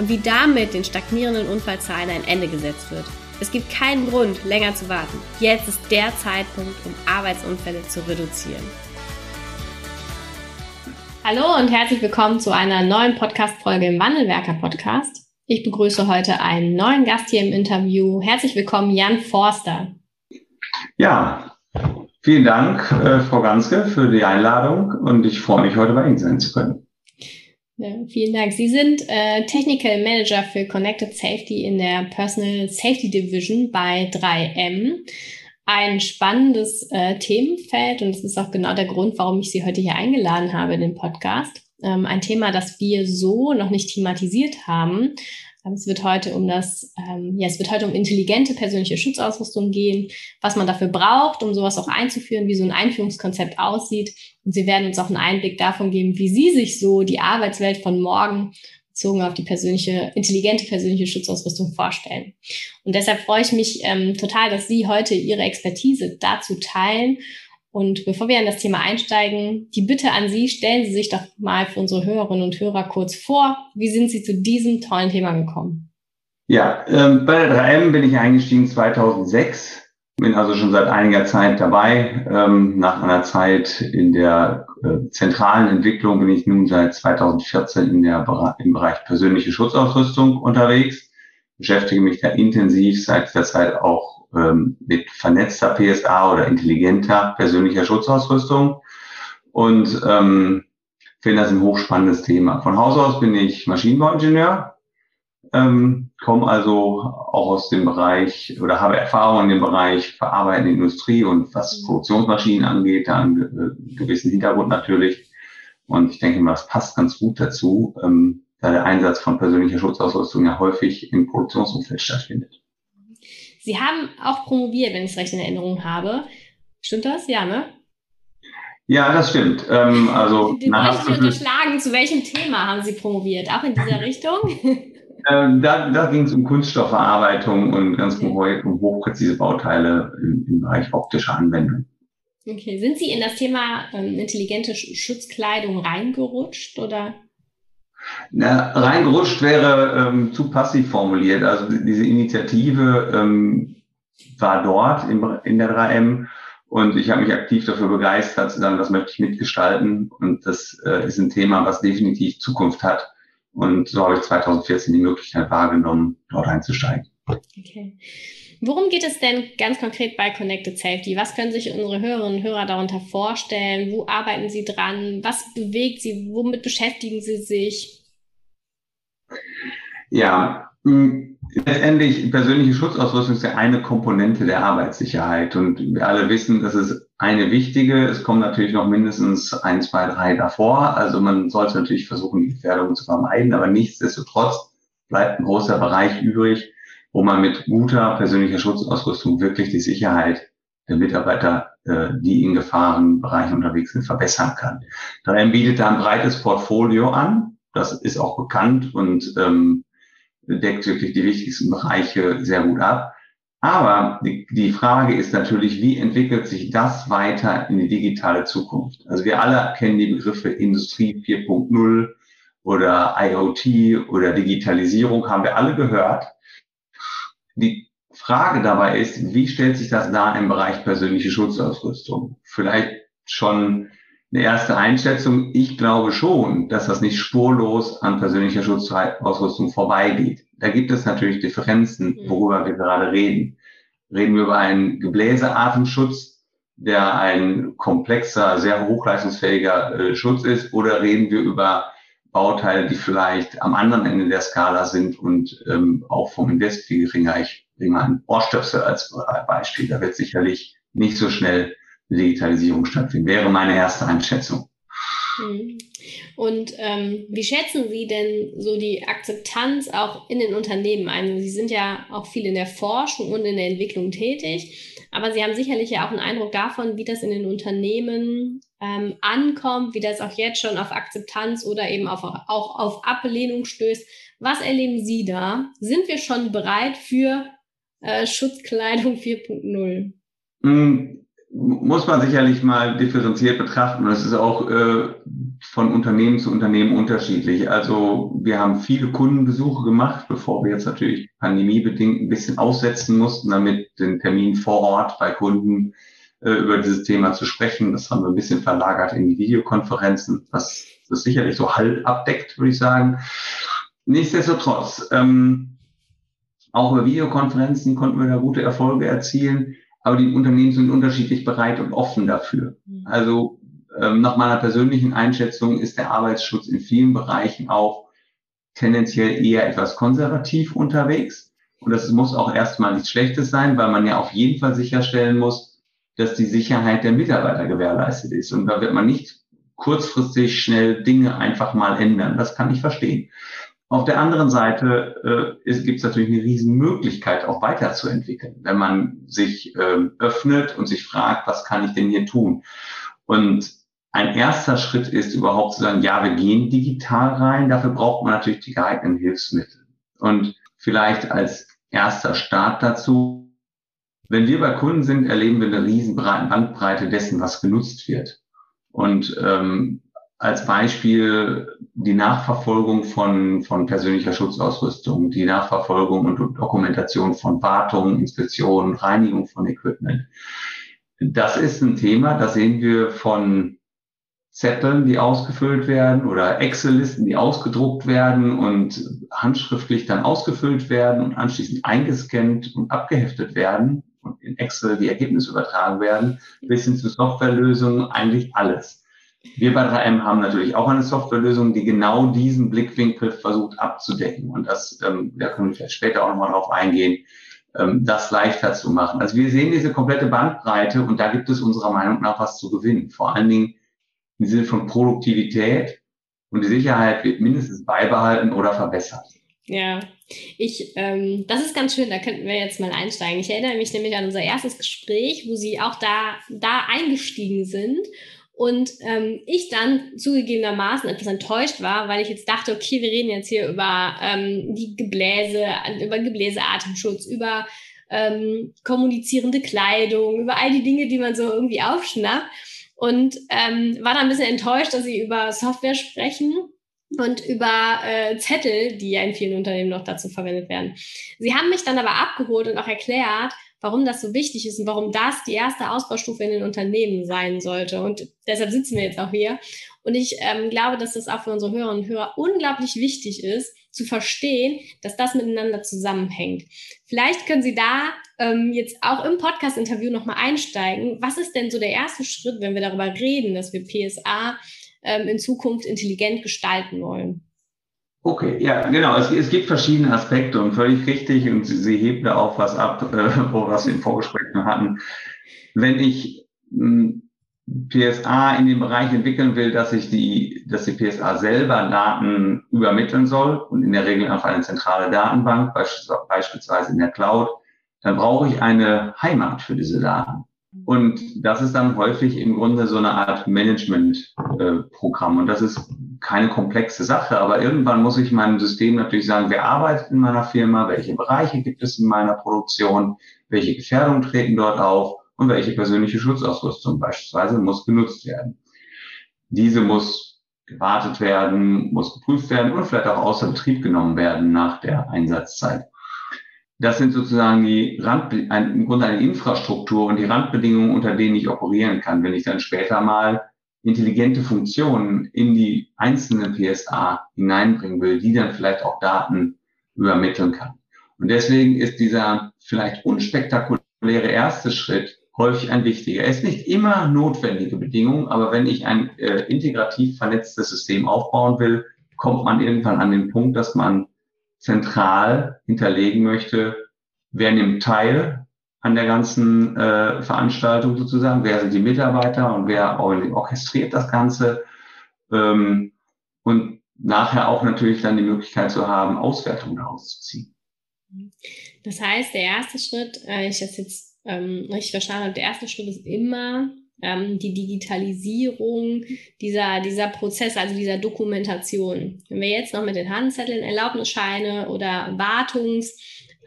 und wie damit den stagnierenden Unfallzahlen ein Ende gesetzt wird. Es gibt keinen Grund, länger zu warten. Jetzt ist der Zeitpunkt, um Arbeitsunfälle zu reduzieren. Hallo und herzlich willkommen zu einer neuen Podcast-Folge im Wandelwerker Podcast. Ich begrüße heute einen neuen Gast hier im Interview. Herzlich willkommen, Jan Forster. Ja, vielen Dank, äh, Frau Ganske, für die Einladung und ich freue mich, heute bei Ihnen sein zu können. Ja, vielen Dank. Sie sind äh, Technical Manager für Connected Safety in der Personal Safety Division bei 3M. Ein spannendes äh, Themenfeld und es ist auch genau der Grund, warum ich Sie heute hier eingeladen habe in den Podcast. Ähm, ein Thema, das wir so noch nicht thematisiert haben, es wird heute um das, ähm, ja, es wird heute um intelligente persönliche Schutzausrüstung gehen, was man dafür braucht, um sowas auch einzuführen, wie so ein Einführungskonzept aussieht. Und Sie werden uns auch einen Einblick davon geben, wie Sie sich so die Arbeitswelt von morgen bezogen auf die persönliche, intelligente persönliche Schutzausrüstung vorstellen. Und deshalb freue ich mich ähm, total, dass Sie heute Ihre Expertise dazu teilen und bevor wir in das Thema einsteigen, die Bitte an Sie, stellen Sie sich doch mal für unsere Hörerinnen und Hörer kurz vor. Wie sind Sie zu diesem tollen Thema gekommen? Ja, ähm, bei der 3M bin ich eingestiegen 2006, bin also schon seit einiger Zeit dabei. Ähm, nach einer Zeit in der äh, zentralen Entwicklung bin ich nun seit 2014 in der, im Bereich persönliche Schutzausrüstung unterwegs, beschäftige mich da intensiv seit der Zeit auch ähm, mit vernetzter PSA oder intelligenter persönlicher Schutzausrüstung und ähm, finde das ein hochspannendes Thema. Von Haus aus bin ich Maschinenbauingenieur, ähm, komme also auch aus dem Bereich oder habe Erfahrung in dem Bereich verarbeitende Industrie und was Produktionsmaschinen angeht, da einen gewissen Hintergrund natürlich. Und ich denke mal, das passt ganz gut dazu, ähm, da der Einsatz von persönlicher Schutzausrüstung ja häufig im Produktionsumfeld stattfindet. Sie haben auch promoviert, wenn ich es recht in Erinnerung habe. Stimmt das? Ja, ne? Ja, das stimmt. Ähm, also, möchte ich unterschlagen. Zu welchem Thema haben Sie promoviert? Auch in dieser Richtung? Ähm, da da ging es um Kunststoffverarbeitung und ganz okay. um hochpräzise Bauteile im, im, Bereich optischer Anwendung. Okay, sind Sie in das Thema ähm, intelligente Schutzkleidung reingerutscht oder? Na, reingerutscht wäre ähm, zu passiv formuliert. Also diese Initiative ähm, war dort in, in der 3M und ich habe mich aktiv dafür begeistert, zu sagen, das möchte ich mitgestalten und das äh, ist ein Thema, was definitiv Zukunft hat. Und so habe ich 2014 die Möglichkeit wahrgenommen, dort einzusteigen. Okay. Worum geht es denn ganz konkret bei Connected Safety? Was können sich unsere Hörerinnen und Hörer darunter vorstellen? Wo arbeiten Sie dran? Was bewegt Sie? Womit beschäftigen Sie sich? Ja, letztendlich persönliche Schutzausrüstung ist ja eine Komponente der Arbeitssicherheit und wir alle wissen, das ist eine wichtige. Es kommen natürlich noch mindestens ein, zwei, drei davor. Also man sollte natürlich versuchen, die Gefährdung zu vermeiden, aber nichtsdestotrotz bleibt ein großer Bereich übrig, wo man mit guter persönlicher Schutzausrüstung wirklich die Sicherheit der Mitarbeiter, äh, die in Gefahrenbereichen unterwegs sind, verbessern kann. Daher bietet da ein breites Portfolio an. Das ist auch bekannt und ähm, deckt wirklich die wichtigsten Bereiche sehr gut ab. Aber die, die Frage ist natürlich, wie entwickelt sich das weiter in die digitale Zukunft? Also wir alle kennen die Begriffe Industrie 4.0 oder IoT oder Digitalisierung, haben wir alle gehört. Die Frage dabei ist, wie stellt sich das dar im Bereich persönliche Schutzausrüstung? Vielleicht schon eine erste Einschätzung. Ich glaube schon, dass das nicht spurlos an persönlicher Schutzausrüstung vorbeigeht. Da gibt es natürlich Differenzen, mhm. worüber wir gerade reden. Reden wir über einen Gebläseatemschutz, der ein komplexer, sehr hochleistungsfähiger äh, Schutz ist, oder reden wir über Bauteile, die vielleicht am anderen Ende der Skala sind und ähm, auch vom Invest viel geringer. Ich bringe mal ein Ohrstöpsel als Beispiel. Da wird sicherlich nicht so schnell Digitalisierung stattfinden. Wäre meine erste Einschätzung. Hm. Und ähm, wie schätzen Sie denn so die Akzeptanz auch in den Unternehmen ein? Sie sind ja auch viel in der Forschung und in der Entwicklung tätig, aber Sie haben sicherlich ja auch einen Eindruck davon, wie das in den Unternehmen ähm, ankommt, wie das auch jetzt schon auf Akzeptanz oder eben auf, auch auf Ablehnung stößt. Was erleben Sie da? Sind wir schon bereit für äh, Schutzkleidung 4.0? Muss man sicherlich mal differenziert betrachten. Das ist auch äh, von Unternehmen zu Unternehmen unterschiedlich. Also wir haben viele Kundenbesuche gemacht, bevor wir jetzt natürlich pandemiebedingt ein bisschen aussetzen mussten, damit den Termin vor Ort bei Kunden äh, über dieses Thema zu sprechen. Das haben wir ein bisschen verlagert in die Videokonferenzen, was das sicherlich so halb abdeckt, würde ich sagen. Nichtsdestotrotz, ähm, auch über Videokonferenzen konnten wir da gute Erfolge erzielen, aber die Unternehmen sind unterschiedlich bereit und offen dafür. Mhm. Also ähm, nach meiner persönlichen Einschätzung ist der Arbeitsschutz in vielen Bereichen auch tendenziell eher etwas konservativ unterwegs. Und das muss auch erstmal nichts Schlechtes sein, weil man ja auf jeden Fall sicherstellen muss, dass die Sicherheit der Mitarbeiter gewährleistet ist. Und da wird man nicht kurzfristig schnell Dinge einfach mal ändern. Das kann ich verstehen. Auf der anderen Seite äh, gibt es natürlich eine Riesenmöglichkeit, auch weiterzuentwickeln, wenn man sich äh, öffnet und sich fragt, was kann ich denn hier tun? Und ein erster Schritt ist überhaupt zu sagen, ja, wir gehen digital rein. Dafür braucht man natürlich die geeigneten Hilfsmittel. Und vielleicht als erster Start dazu, wenn wir bei Kunden sind, erleben wir eine riesen Bandbreite dessen, was genutzt wird. Und ähm, als Beispiel die Nachverfolgung von, von persönlicher Schutzausrüstung, die Nachverfolgung und Dokumentation von Wartung, Inspektion, Reinigung von Equipment. Das ist ein Thema, das sehen wir von Zetteln, die ausgefüllt werden oder Excel-Listen, die ausgedruckt werden und handschriftlich dann ausgefüllt werden und anschließend eingescannt und abgeheftet werden und in Excel die Ergebnisse übertragen werden, bis hin zu Softwarelösungen, eigentlich alles. Wir bei 3M haben natürlich auch eine Softwarelösung, die genau diesen Blickwinkel versucht abzudecken. Und das, ähm, da können wir vielleicht später auch nochmal drauf eingehen, ähm, das leichter zu machen. Also wir sehen diese komplette Bandbreite und da gibt es unserer Meinung nach was zu gewinnen. Vor allen Dingen im Sinne von Produktivität und die Sicherheit wird mindestens beibehalten oder verbessert. Ja, ich, ähm, das ist ganz schön, da könnten wir jetzt mal einsteigen. Ich erinnere mich nämlich an unser erstes Gespräch, wo Sie auch da, da eingestiegen sind und ähm, ich dann zugegebenermaßen etwas enttäuscht war, weil ich jetzt dachte, okay, wir reden jetzt hier über ähm, die Gebläse, über Gebläseatemschutz, über ähm, kommunizierende Kleidung, über all die Dinge, die man so irgendwie aufschnappt und ähm, war dann ein bisschen enttäuscht, dass sie über Software sprechen und über äh, Zettel, die ja in vielen Unternehmen noch dazu verwendet werden. Sie haben mich dann aber abgeholt und auch erklärt, warum das so wichtig ist und warum das die erste Ausbaustufe in den Unternehmen sein sollte. Und deshalb sitzen wir jetzt auch hier. Und ich ähm, glaube, dass das auch für unsere Hörerinnen und Hörer unglaublich wichtig ist, zu verstehen, dass das miteinander zusammenhängt. Vielleicht können Sie da ähm, jetzt auch im Podcast-Interview nochmal einsteigen. Was ist denn so der erste Schritt, wenn wir darüber reden, dass wir PSA ähm, in Zukunft intelligent gestalten wollen? Okay, ja, genau. Es, es, gibt verschiedene Aspekte und völlig richtig und Sie, Sie heben da auch was ab, äh, wo was wir im Vorgespräch hatten. Wenn ich hm, PSA in dem Bereich entwickeln will, dass ich die, dass die PSA selber Daten übermitteln soll und in der Regel auf eine zentrale Datenbank, beispielsweise in der Cloud, dann brauche ich eine Heimat für diese Daten. Und das ist dann häufig im Grunde so eine Art Management-Programm. Und das ist keine komplexe Sache, aber irgendwann muss ich meinem System natürlich sagen, wer arbeitet in meiner Firma, welche Bereiche gibt es in meiner Produktion, welche Gefährdungen treten dort auf und welche persönliche Schutzausrüstung beispielsweise muss genutzt werden. Diese muss gewartet werden, muss geprüft werden und vielleicht auch außer Betrieb genommen werden nach der Einsatzzeit. Das sind sozusagen die Rand, im Grunde eine Infrastruktur und die Randbedingungen, unter denen ich operieren kann, wenn ich dann später mal intelligente Funktionen in die einzelnen PSA hineinbringen will, die dann vielleicht auch Daten übermitteln kann. Und deswegen ist dieser vielleicht unspektakuläre erste Schritt häufig ein wichtiger. Er ist nicht immer notwendige Bedingung, aber wenn ich ein äh, integrativ vernetztes System aufbauen will, kommt man irgendwann an den Punkt, dass man zentral hinterlegen möchte, wer nimmt teil an der ganzen äh, Veranstaltung sozusagen, wer sind die Mitarbeiter und wer orchestriert das Ganze. Ähm, und nachher auch natürlich dann die Möglichkeit zu haben, Auswertungen daraus zu ziehen. Das heißt, der erste Schritt, äh, ich das jetzt ähm, richtig verstanden habe, der erste Schritt ist immer ähm, die Digitalisierung dieser, dieser Prozesse, also dieser Dokumentation. Wenn wir jetzt noch mit den Handzetteln Erlaubnisscheine oder Wartungs,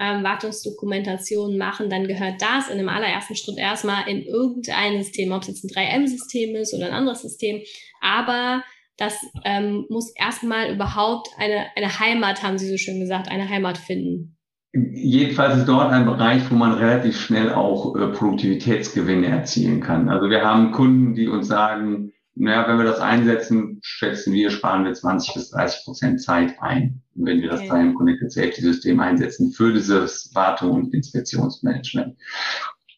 ähm, Wartungsdokumentation machen, dann gehört das in dem allerersten Schritt erstmal in irgendein System, ob es jetzt ein 3M-System ist oder ein anderes System. Aber das ähm, muss erstmal überhaupt eine, eine Heimat, haben Sie so schön gesagt, eine Heimat finden. Jedenfalls ist dort ein Bereich, wo man relativ schnell auch äh, Produktivitätsgewinne erzielen kann. Also wir haben Kunden, die uns sagen, naja, wenn wir das einsetzen, schätzen wir, sparen wir 20 bis 30 Prozent Zeit ein, wenn wir das okay. im Connected Safety System einsetzen für dieses Wartung und Inspektionsmanagement.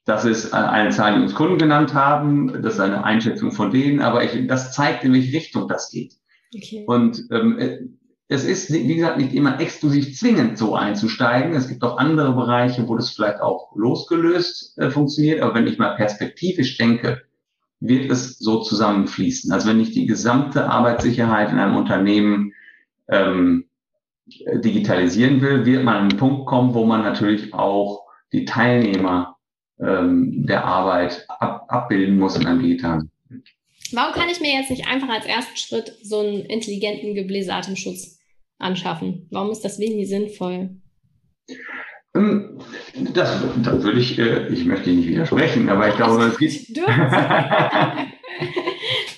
Das ist eine Zahl, die uns Kunden genannt haben. Das ist eine Einschätzung von denen, aber ich, das zeigt, in welche Richtung das geht. Okay. Und ähm, es ist, wie gesagt, nicht immer exklusiv zwingend so einzusteigen. Es gibt auch andere Bereiche, wo das vielleicht auch losgelöst äh, funktioniert. Aber wenn ich mal perspektivisch denke, wird es so zusammenfließen. Also wenn ich die gesamte Arbeitssicherheit in einem Unternehmen ähm, digitalisieren will, wird man an einen Punkt kommen, wo man natürlich auch die Teilnehmer ähm, der Arbeit ab, abbilden muss in einem digitalen. Warum kann ich mir jetzt nicht einfach als ersten Schritt so einen intelligenten Gebläseatemschutz anschaffen? Warum ist das wenig sinnvoll? Ähm, das, das würde ich, äh, ich möchte nicht widersprechen, aber ich glaube, es gibt,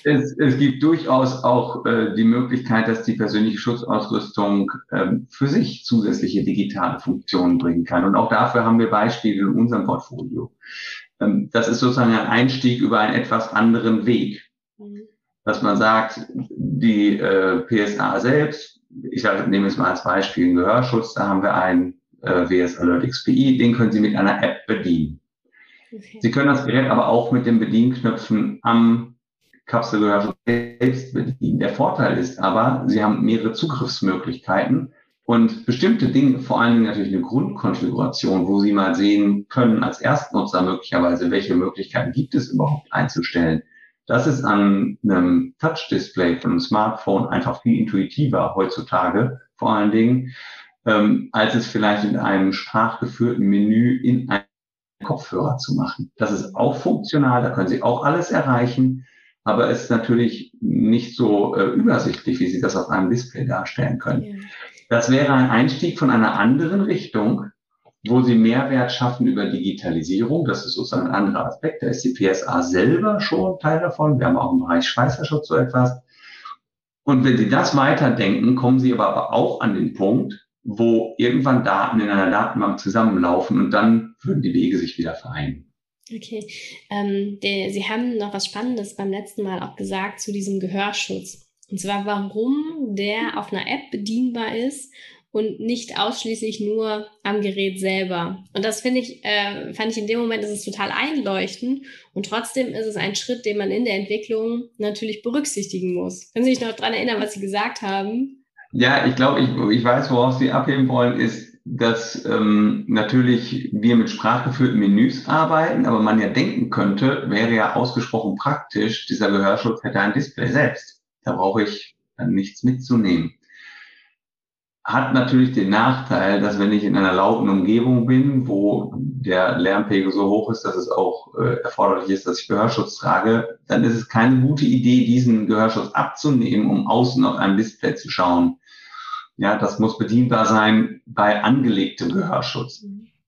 es, es gibt durchaus auch äh, die Möglichkeit, dass die persönliche Schutzausrüstung ähm, für sich zusätzliche digitale Funktionen bringen kann. Und auch dafür haben wir Beispiele in unserem Portfolio. Ähm, das ist sozusagen ein Einstieg über einen etwas anderen Weg. Mhm. Dass man sagt, die äh, PSA selbst, ich nehme es mal als Beispiel den Gehörschutz, da haben wir einen äh, WS Alert XPI, den können Sie mit einer App bedienen. Okay. Sie können das Gerät aber auch mit den Bedienknöpfen am Kapselgehörschutz selbst bedienen. Der Vorteil ist aber, Sie haben mehrere Zugriffsmöglichkeiten und bestimmte Dinge, vor allen Dingen natürlich eine Grundkonfiguration, wo Sie mal sehen können als Erstnutzer möglicherweise, welche Möglichkeiten gibt es überhaupt einzustellen. Das ist an einem Touch-Display von einem Smartphone einfach viel intuitiver heutzutage, vor allen Dingen, ähm, als es vielleicht in einem sprachgeführten Menü in einem Kopfhörer zu machen. Das ist auch funktional, da können Sie auch alles erreichen, aber es ist natürlich nicht so äh, übersichtlich, wie Sie das auf einem Display darstellen können. Ja. Das wäre ein Einstieg von einer anderen Richtung, wo Sie Mehrwert schaffen über Digitalisierung. Das ist sozusagen ein anderer Aspekt. Da ist die PSA selber schon Teil davon. Wir haben auch im Bereich Schweißerschutz so etwas. Und wenn Sie das weiterdenken, kommen Sie aber auch an den Punkt, wo irgendwann Daten in einer Datenbank zusammenlaufen und dann würden die Wege sich wieder vereinen. Okay. Ähm, der, Sie haben noch was Spannendes beim letzten Mal auch gesagt zu diesem Gehörschutz. Und zwar, warum der auf einer App bedienbar ist und nicht ausschließlich nur am Gerät selber. Und das finde ich, äh, fand ich in dem Moment, ist es total einleuchtend. Und trotzdem ist es ein Schritt, den man in der Entwicklung natürlich berücksichtigen muss. Können Sie sich noch daran erinnern, was Sie gesagt haben? Ja, ich glaube, ich, ich weiß, worauf Sie abheben wollen, ist, dass ähm, natürlich wir mit sprachgeführten Menüs arbeiten, aber man ja denken könnte, wäre ja ausgesprochen praktisch, dieser Gehörschutz hätte ein Display selbst. Da brauche ich dann nichts mitzunehmen. Hat natürlich den Nachteil, dass wenn ich in einer lauten Umgebung bin, wo der Lärmpegel so hoch ist, dass es auch äh, erforderlich ist, dass ich Gehörschutz trage, dann ist es keine gute Idee, diesen Gehörschutz abzunehmen, um außen auf einem Display zu schauen ja, das muss bedienbar sein bei angelegtem Gehörschutz.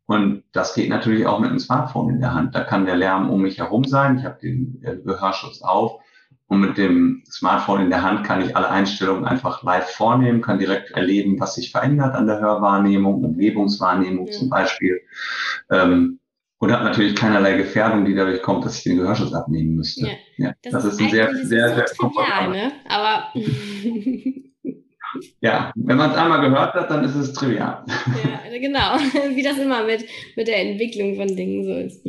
Und das geht natürlich auch mit einem Smartphone in der Hand. Da kann der Lärm um mich herum sein. Ich habe den Gehörschutz auf. Und mit dem Smartphone in der Hand kann ich alle Einstellungen einfach live vornehmen, kann direkt erleben, was sich verändert an der Hörwahrnehmung, Umgebungswahrnehmung mhm. zum Beispiel. Ähm, und hat natürlich keinerlei Gefährdung, die dadurch kommt, dass ich den Gehörschutz abnehmen müsste. Ja, ja das, das, ist ein sehr, sehr, sehr, sehr trivial, ne? Aber Ja, wenn man es einmal gehört hat, dann ist es trivial. Ja, genau, wie das immer mit, mit der Entwicklung von Dingen so ist.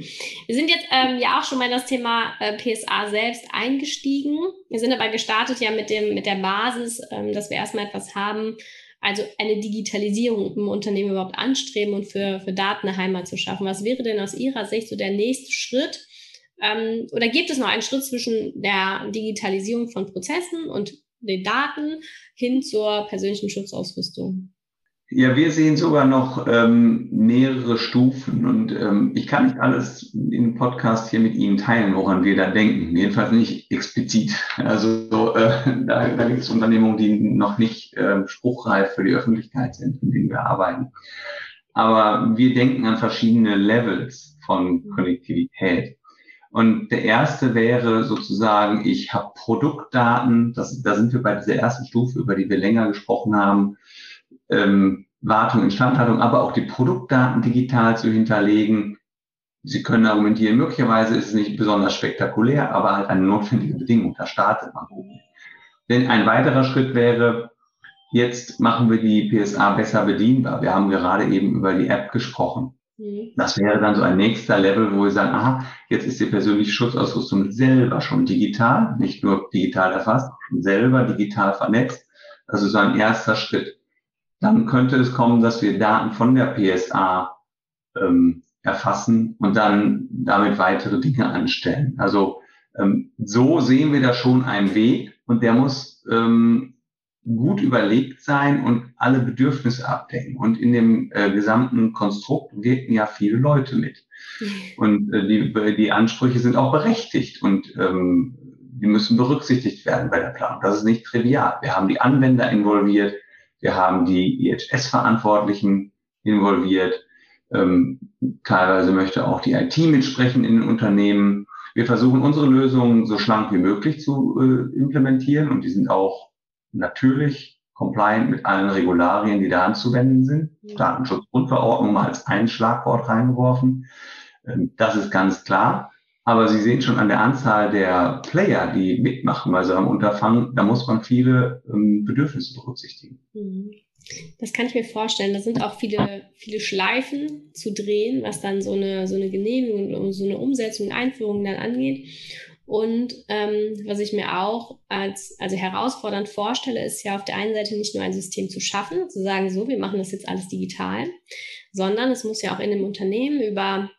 Wir sind jetzt ähm, ja auch schon mal in das Thema äh, PSA selbst eingestiegen. Wir sind aber gestartet ja mit, dem, mit der Basis, ähm, dass wir erstmal etwas haben, also eine Digitalisierung im Unternehmen überhaupt anstreben und für, für Daten eine Heimat zu schaffen. Was wäre denn aus Ihrer Sicht so der nächste Schritt? Ähm, oder gibt es noch einen Schritt zwischen der Digitalisierung von Prozessen und den Daten hin zur persönlichen Schutzausrüstung? Ja, wir sehen sogar noch ähm, mehrere Stufen und ähm, ich kann nicht alles im Podcast hier mit Ihnen teilen, woran wir da denken. Jedenfalls nicht explizit. Also äh, da, da gibt es Unternehmungen, die noch nicht äh, spruchreif für die Öffentlichkeit sind, in denen wir arbeiten. Aber wir denken an verschiedene Levels von Konnektivität. Und der erste wäre sozusagen, ich habe Produktdaten, das, da sind wir bei dieser ersten Stufe, über die wir länger gesprochen haben, ähm, Wartung, Instandhaltung, aber auch die Produktdaten digital zu hinterlegen. Sie können argumentieren, möglicherweise ist es nicht besonders spektakulär, aber halt eine notwendige Bedingung. Da startet man. Denn ein weiterer Schritt wäre, jetzt machen wir die PSA besser bedienbar. Wir haben gerade eben über die App gesprochen. Mhm. Das wäre dann so ein nächster Level, wo wir sagen, aha, jetzt ist die persönliche Schutzausrüstung selber schon digital, nicht nur digital erfasst, selber digital vernetzt. Das ist so ein erster Schritt dann könnte es kommen, dass wir Daten von der PSA ähm, erfassen und dann damit weitere Dinge anstellen. Also ähm, so sehen wir da schon einen Weg und der muss ähm, gut überlegt sein und alle Bedürfnisse abdecken. Und in dem äh, gesamten Konstrukt wirken ja viele Leute mit. Und äh, die, die Ansprüche sind auch berechtigt und ähm, die müssen berücksichtigt werden bei der Planung. Das ist nicht trivial. Wir haben die Anwender involviert, wir haben die IHS-Verantwortlichen involviert. Ähm, teilweise möchte auch die IT mitsprechen in den Unternehmen. Wir versuchen unsere Lösungen so schlank wie möglich zu äh, implementieren und die sind auch natürlich compliant mit allen Regularien, die da anzuwenden sind. Ja. Datenschutzgrundverordnung mal als ein Schlagwort reingeworfen. Ähm, das ist ganz klar. Aber Sie sehen schon an der Anzahl der Player, die mitmachen bei so einem Unterfangen, da muss man viele ähm, Bedürfnisse berücksichtigen. Mhm. Das kann ich mir vorstellen. Da sind auch viele, viele Schleifen zu drehen, was dann so eine, so eine Genehmigung und so eine Umsetzung, Einführung dann angeht. Und ähm, was ich mir auch als also herausfordernd vorstelle, ist ja auf der einen Seite nicht nur ein System zu schaffen, zu sagen, so, wir machen das jetzt alles digital, sondern es muss ja auch in dem Unternehmen über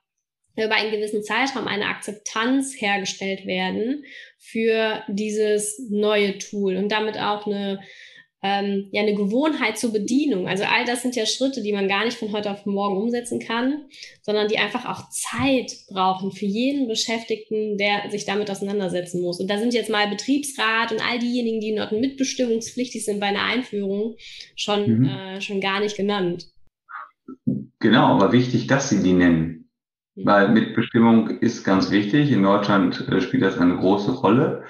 über einen gewissen Zeitraum eine Akzeptanz hergestellt werden für dieses neue Tool und damit auch eine, ähm, ja, eine Gewohnheit zur Bedienung. Also all das sind ja Schritte, die man gar nicht von heute auf morgen umsetzen kann, sondern die einfach auch Zeit brauchen für jeden Beschäftigten, der sich damit auseinandersetzen muss. Und da sind jetzt mal Betriebsrat und all diejenigen, die dort mitbestimmungspflichtig sind bei einer Einführung, schon, mhm. äh, schon gar nicht genannt. Genau, aber wichtig, dass Sie die nennen. Weil Mitbestimmung ist ganz wichtig. In Deutschland äh, spielt das eine große Rolle.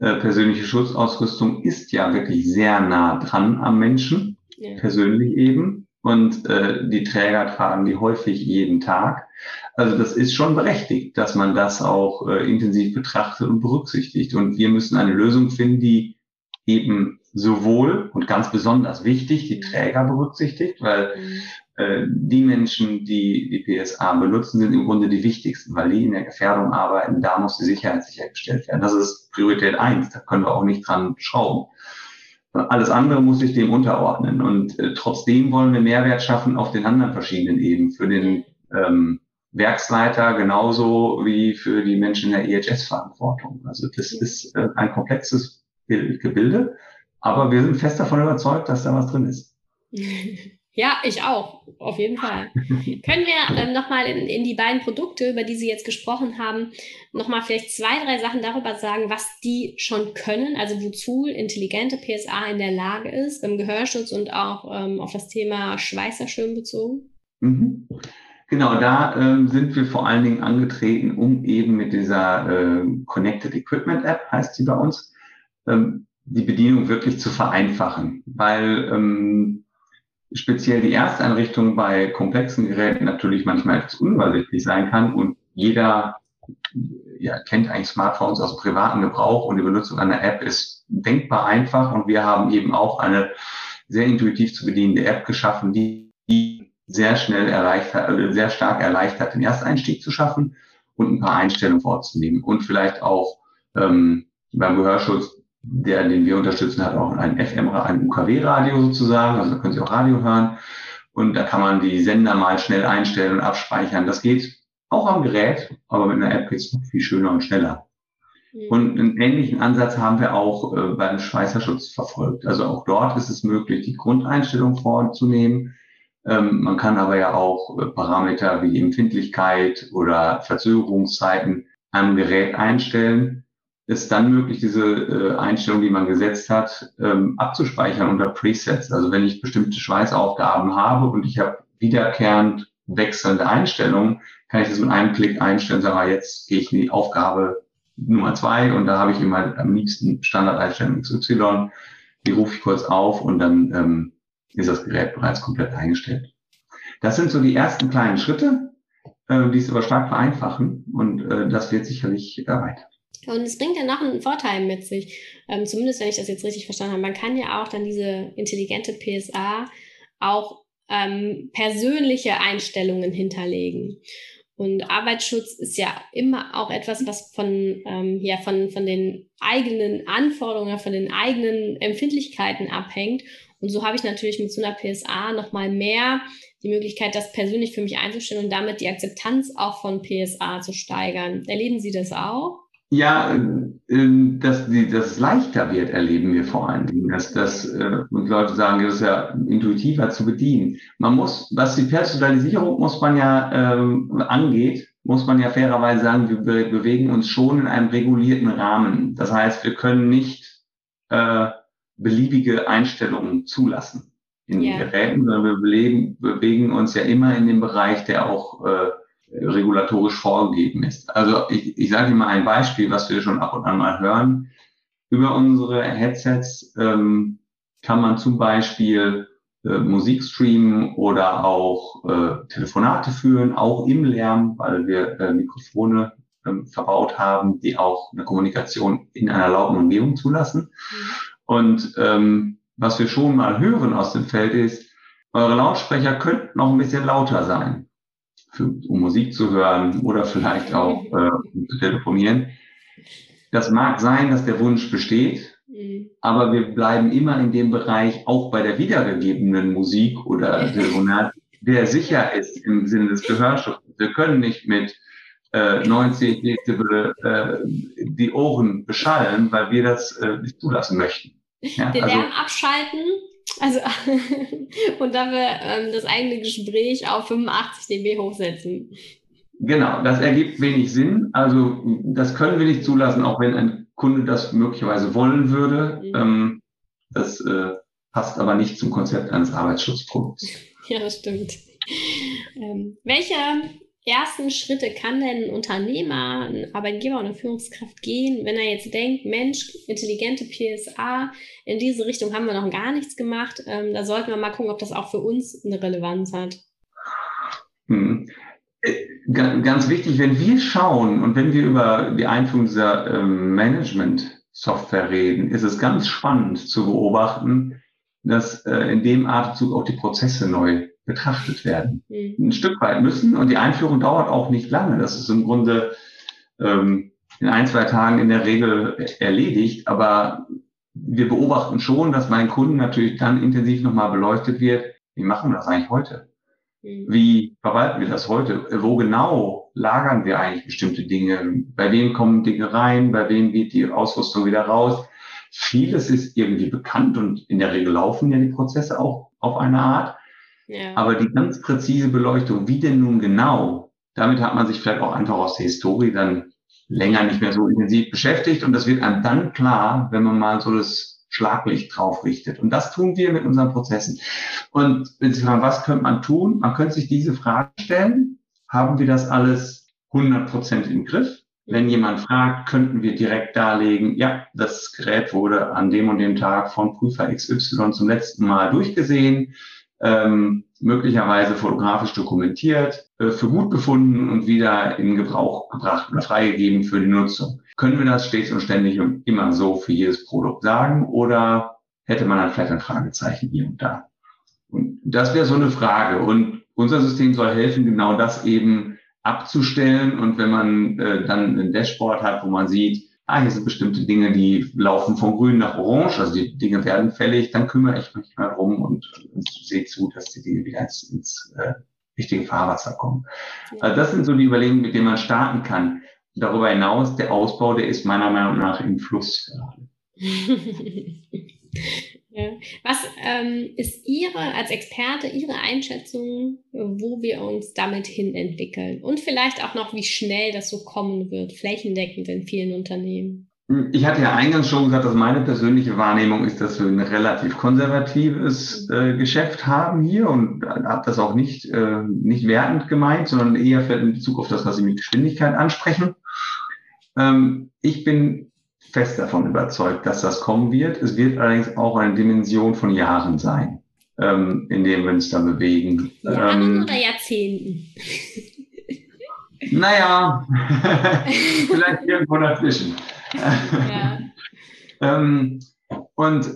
Äh, persönliche Schutzausrüstung ist ja wirklich sehr nah dran am Menschen, ja. persönlich eben. Und äh, die Träger tragen die häufig jeden Tag. Also das ist schon berechtigt, dass man das auch äh, intensiv betrachtet und berücksichtigt. Und wir müssen eine Lösung finden, die eben sowohl und ganz besonders wichtig die Träger berücksichtigt, weil mhm. Äh, die Menschen, die die PSA benutzen, sind im Grunde die wichtigsten, weil die in der Gefährdung arbeiten. Da muss die Sicherheit sichergestellt werden. Das ist Priorität eins. Da können wir auch nicht dran schrauben. Alles andere muss sich dem unterordnen. Und äh, trotzdem wollen wir Mehrwert schaffen auf den anderen verschiedenen Ebenen. Für den ähm, Werksleiter genauso wie für die Menschen in der EHS-Verantwortung. Also das ist äh, ein komplexes Gebilde, aber wir sind fest davon überzeugt, dass da was drin ist. Ja, ich auch, auf jeden Fall. Können wir ähm, nochmal in, in die beiden Produkte, über die Sie jetzt gesprochen haben, nochmal vielleicht zwei, drei Sachen darüber sagen, was die schon können, also wozu intelligente PSA in der Lage ist, im Gehörschutz und auch ähm, auf das Thema Schweißerschirm bezogen? Mhm. Genau, da äh, sind wir vor allen Dingen angetreten, um eben mit dieser äh, Connected Equipment App, heißt sie bei uns, ähm, die Bedienung wirklich zu vereinfachen, weil ähm, speziell die Ersteinrichtung bei komplexen Geräten natürlich manchmal etwas unübersichtlich sein kann und jeder ja, kennt eigentlich Smartphones aus privaten Gebrauch und die Benutzung einer App ist denkbar einfach und wir haben eben auch eine sehr intuitiv zu bedienende App geschaffen, die, sehr schnell erreicht hat, also sehr stark erleichtert, den Ersteinstieg zu schaffen und ein paar Einstellungen vorzunehmen und vielleicht auch ähm, beim Gehörschutz der, den wir unterstützen, hat auch ein FM, ein UKW-Radio sozusagen, also da können Sie auch Radio hören. Und da kann man die Sender mal schnell einstellen und abspeichern. Das geht auch am Gerät, aber mit einer App geht es noch viel schöner und schneller. Mhm. Und einen ähnlichen Ansatz haben wir auch äh, beim Schweißerschutz verfolgt. Also auch dort ist es möglich, die Grundeinstellung vorzunehmen. Ähm, man kann aber ja auch äh, Parameter wie Empfindlichkeit oder Verzögerungszeiten am Gerät einstellen. Ist dann möglich, diese äh, Einstellung, die man gesetzt hat, ähm, abzuspeichern unter Presets. Also wenn ich bestimmte Schweißaufgaben habe und ich habe wiederkehrend wechselnde Einstellungen, kann ich das mit einem Klick einstellen, sagen, ah, jetzt gehe ich in die Aufgabe Nummer zwei und da habe ich immer am liebsten Standardeinstellung XY. Die rufe ich kurz auf und dann ähm, ist das Gerät bereits komplett eingestellt. Das sind so die ersten kleinen Schritte, äh, die es aber stark vereinfachen und äh, das wird sicherlich erweitert. Und es bringt ja noch einen Vorteil mit sich, ähm, zumindest wenn ich das jetzt richtig verstanden habe. Man kann ja auch dann diese intelligente PSA auch ähm, persönliche Einstellungen hinterlegen. Und Arbeitsschutz ist ja immer auch etwas, was von, ähm, ja, von, von den eigenen Anforderungen, von den eigenen Empfindlichkeiten abhängt. Und so habe ich natürlich mit so einer PSA nochmal mehr die Möglichkeit, das persönlich für mich einzustellen und damit die Akzeptanz auch von PSA zu steigern. Erleben Sie das auch? Ja, ähm, dass, die, dass es leichter wird, erleben wir vor allen Dingen. Dass, dass äh, und Leute sagen, das ist ja intuitiver zu bedienen. Man muss, was die Personalisierung muss man ja ähm, angeht, muss man ja fairerweise sagen, wir be bewegen uns schon in einem regulierten Rahmen. Das heißt, wir können nicht äh, beliebige Einstellungen zulassen in den Geräten, sondern wir beleben, bewegen uns ja immer in dem Bereich, der auch äh, regulatorisch vorgegeben ist. Also ich, ich sage Ihnen mal ein Beispiel, was wir schon ab und an mal hören. Über unsere Headsets ähm, kann man zum Beispiel äh, Musik streamen oder auch äh, Telefonate führen, auch im Lärm, weil wir äh, Mikrofone äh, verbaut haben, die auch eine Kommunikation in einer lauten Umgebung zulassen. Mhm. Und ähm, was wir schon mal hören aus dem Feld ist, eure Lautsprecher könnten noch ein bisschen lauter sein für, um Musik zu hören oder vielleicht auch äh, um zu telefonieren. Das mag sein, dass der Wunsch besteht, mhm. aber wir bleiben immer in dem Bereich, auch bei der wiedergegebenen Musik oder Telefonat, der sicher ist im Sinne des Gehörschutzes. Wir können nicht mit äh, 90 Dezibel äh, die Ohren beschallen, weil wir das äh, nicht zulassen möchten. Ja, Den also, Lärm abschalten also, und wir ähm, das eigene Gespräch auf 85 dB hochsetzen. Genau, das ergibt wenig Sinn. Also, das können wir nicht zulassen, auch wenn ein Kunde das möglicherweise wollen würde. Mhm. Ähm, das äh, passt aber nicht zum Konzept eines Arbeitsschutzprodukts. Ja, das stimmt. Ähm, welche ersten Schritte kann denn ein Unternehmer, ein Arbeitgeber oder eine Führungskraft gehen, wenn er jetzt denkt, Mensch, intelligente PSA, in diese Richtung haben wir noch gar nichts gemacht. Ähm, da sollten wir mal gucken, ob das auch für uns eine Relevanz hat. Hm. Äh, ganz wichtig, wenn wir schauen und wenn wir über die Einführung dieser ähm, Management-Software reden, ist es ganz spannend zu beobachten, dass äh, in dem Atemzug auch die Prozesse neu betrachtet werden. Mhm. Ein Stück weit müssen und die Einführung dauert auch nicht lange. Das ist im Grunde ähm, in ein, zwei Tagen in der Regel erledigt, aber wir beobachten schon, dass meinen Kunden natürlich dann intensiv nochmal beleuchtet wird, wie machen wir das eigentlich heute? Mhm. Wie verwalten wir das heute? Wo genau lagern wir eigentlich bestimmte Dinge? Bei wem kommen Dinge rein? Bei wem geht die Ausrüstung wieder raus? Vieles ist irgendwie bekannt und in der Regel laufen ja die Prozesse auch auf eine Art. Aber die ganz präzise Beleuchtung, wie denn nun genau, damit hat man sich vielleicht auch einfach aus der Historie dann länger nicht mehr so intensiv beschäftigt. Und das wird einem dann klar, wenn man mal so das Schlaglicht drauf richtet. Und das tun wir mit unseren Prozessen. Und wenn Sie fragen, was könnte man tun? Man könnte sich diese Frage stellen. Haben wir das alles 100 Prozent im Griff? Wenn jemand fragt, könnten wir direkt darlegen, ja, das Gerät wurde an dem und dem Tag von Prüfer XY zum letzten Mal durchgesehen ähm, möglicherweise fotografisch dokumentiert, äh, für gut befunden und wieder in Gebrauch gebracht oder freigegeben für die Nutzung. Können wir das stets und ständig und immer so für jedes Produkt sagen oder hätte man dann vielleicht ein Fragezeichen hier und da? Und das wäre so eine Frage. Und unser System soll helfen, genau das eben abzustellen. Und wenn man äh, dann ein Dashboard hat, wo man sieht, ah, hier sind bestimmte Dinge, die laufen von grün nach orange, also die Dinge werden fällig, dann kümmere ich mich mal drum und, und sehe zu, dass die Dinge wieder ins, ins äh, richtige Fahrwasser kommen. Ja. Also das sind so die Überlegungen, mit denen man starten kann. darüber hinaus, der Ausbau, der ist meiner Meinung nach im Fluss gerade. ja. Was ähm, ist Ihre, als Experte, Ihre Einschätzung, wo wir uns damit hin entwickeln? Und vielleicht auch noch, wie schnell das so kommen wird, flächendeckend in vielen Unternehmen? Ich hatte ja eingangs schon gesagt, dass meine persönliche Wahrnehmung ist, dass wir ein relativ konservatives äh, Geschäft haben hier und habe das auch nicht, äh, nicht wertend gemeint, sondern eher in Bezug auf das, was Sie mit Geschwindigkeit ansprechen. Ähm, ich bin fest davon überzeugt, dass das kommen wird. Es wird allerdings auch eine Dimension von Jahren sein, ähm, in dem wir uns da bewegen. Jahren ähm, oder Jahrzehnten? Naja, vielleicht irgendwo dazwischen. Ja. ähm, und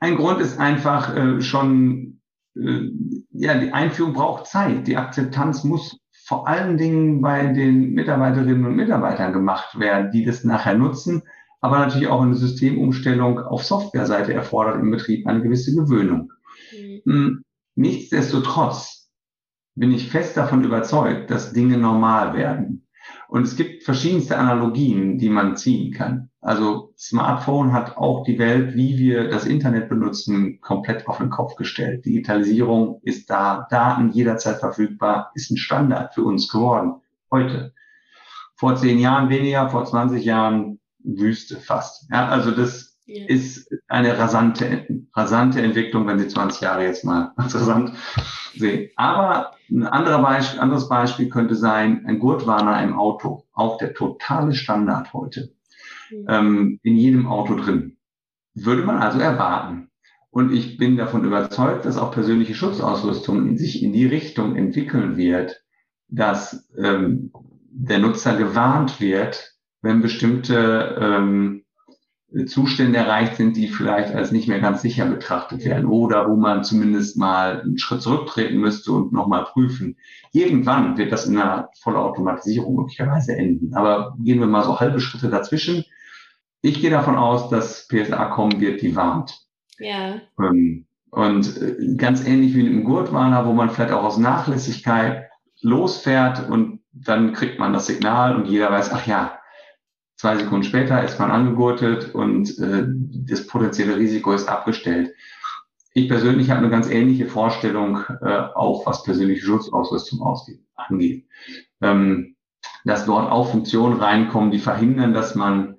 ein Grund ist einfach äh, schon, äh, ja, die Einführung braucht Zeit. Die Akzeptanz muss vor allen Dingen bei den Mitarbeiterinnen und Mitarbeitern gemacht werden, die das nachher nutzen, aber natürlich auch eine Systemumstellung auf Softwareseite erfordert im Betrieb eine gewisse Gewöhnung. Mhm. Hm, nichtsdestotrotz bin ich fest davon überzeugt, dass Dinge normal werden. Und es gibt verschiedenste Analogien, die man ziehen kann. Also Smartphone hat auch die Welt, wie wir das Internet benutzen, komplett auf den Kopf gestellt. Digitalisierung ist da, Daten jederzeit verfügbar, ist ein Standard für uns geworden. Heute. Vor zehn Jahren weniger, vor 20 Jahren Wüste fast. Ja, also das ja. ist eine rasante, rasante Entwicklung, wenn Sie 20 Jahre jetzt mal als rasant sehen. Aber ein anderer Beispiel, anderes Beispiel könnte sein, ein Gurtwarner im Auto. Auch der totale Standard heute. Mhm. Ähm, in jedem Auto drin. Würde man also erwarten. Und ich bin davon überzeugt, dass auch persönliche Schutzausrüstung in sich in die Richtung entwickeln wird, dass ähm, der Nutzer gewarnt wird, wenn bestimmte ähm, Zustände erreicht sind, die vielleicht als nicht mehr ganz sicher betrachtet werden oder wo man zumindest mal einen Schritt zurücktreten müsste und nochmal prüfen. Irgendwann wird das in einer Vollautomatisierung möglicherweise enden. Aber gehen wir mal so halbe Schritte dazwischen. Ich gehe davon aus, dass PSA kommen wird, die warnt. Ja. Ähm, und äh, ganz ähnlich wie im Gurtwarner, wo man vielleicht auch aus Nachlässigkeit losfährt und dann kriegt man das Signal und jeder weiß, ach ja, Zwei Sekunden später ist man angegurtet und äh, das potenzielle Risiko ist abgestellt. Ich persönlich habe eine ganz ähnliche Vorstellung, äh, auch was persönliche Schutzausrüstung ausgeht, angeht. Ähm, dass dort auch Funktionen reinkommen, die verhindern, dass man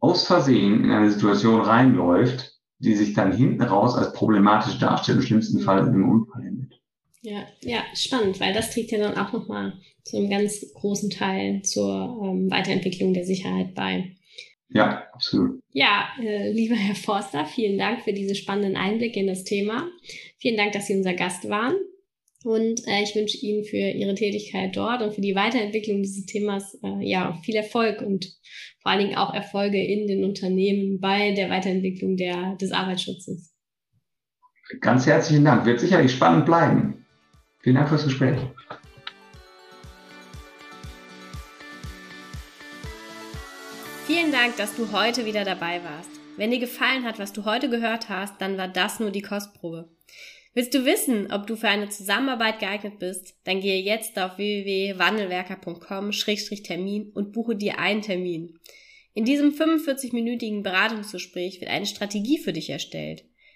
aus Versehen in eine Situation reinläuft, die sich dann hinten raus als problematisch darstellt, im schlimmsten Fall in einem Unfall endet. Ja, ja, spannend, weil das trägt ja dann auch nochmal zu einem ganz großen Teil zur ähm, Weiterentwicklung der Sicherheit bei. Ja, absolut. Ja, äh, lieber Herr Forster, vielen Dank für diese spannenden Einblicke in das Thema. Vielen Dank, dass Sie unser Gast waren. Und äh, ich wünsche Ihnen für Ihre Tätigkeit dort und für die Weiterentwicklung dieses Themas äh, ja viel Erfolg und vor allen Dingen auch Erfolge in den Unternehmen bei der Weiterentwicklung der, des Arbeitsschutzes. Ganz herzlichen Dank. Wird sicherlich spannend bleiben. Vielen Dank fürs Gespräch. Vielen Dank, dass du heute wieder dabei warst. Wenn dir gefallen hat, was du heute gehört hast, dann war das nur die Kostprobe. Willst du wissen, ob du für eine Zusammenarbeit geeignet bist? Dann gehe jetzt auf www.wandelwerker.com-termin und buche dir einen Termin. In diesem 45-minütigen Beratungsgespräch wird eine Strategie für dich erstellt.